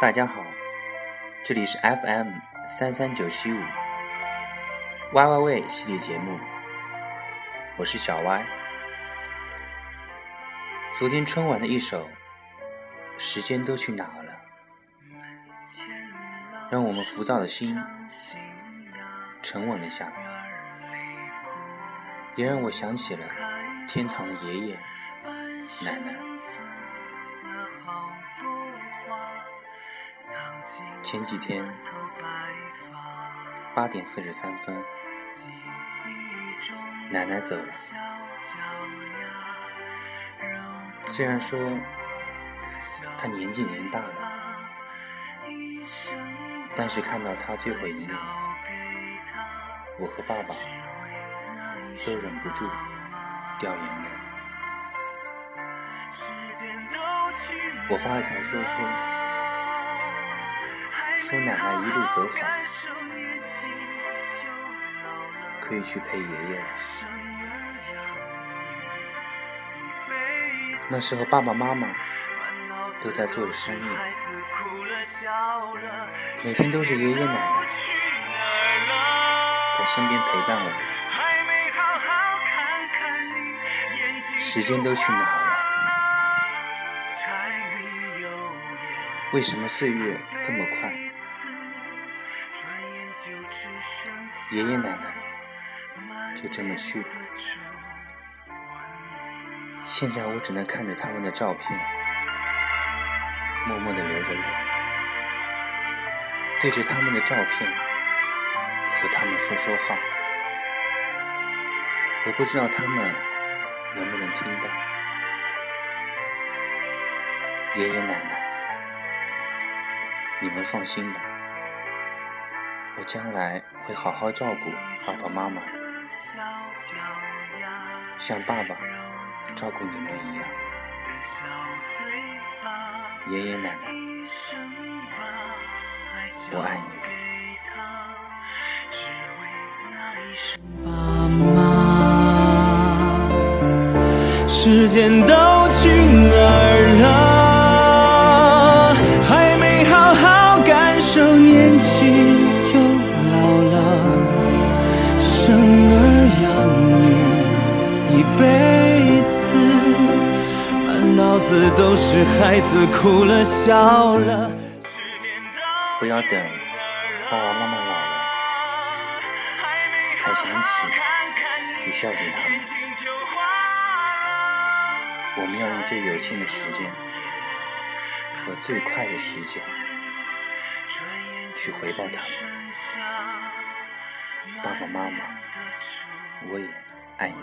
大家好，这里是 FM 三三九七五 Y Y 喂系列节目，我是小 Y。昨天春晚的一首《时间都去哪了》，让我们浮躁的心沉稳了下来，也让我想起了天堂的爷爷奶奶。前几天八点四十三分，奶奶走了。虽然说她年纪已经大了，但是看到他最后一面，我和爸爸都忍不住掉眼泪。我发了条说说。说奶奶一路走好，可以去陪爷爷了。那时候爸爸妈妈都在做着生意，每天都是爷爷奶奶在身边陪伴我们。时间都去哪了？为什么岁月这么快？爷爷奶奶就这么去了。现在我只能看着他们的照片，默默的流着泪，对着他们的照片和他们说说话。我不知道他们能不能听到。爷爷奶奶。你们放心吧，我将来会好好照顾爸爸妈妈，像爸爸照顾你们一样。爷爷奶奶，我爱你们时间都去哪儿了？还没好好感受年轻就老了，生儿养女一辈子，满脑子都是孩子哭了笑了。不要等，爸爸妈妈老了，才想起去孝敬他们。我们要用最有限的时间和最快的时间去回报他们。爸爸妈妈，我也爱你。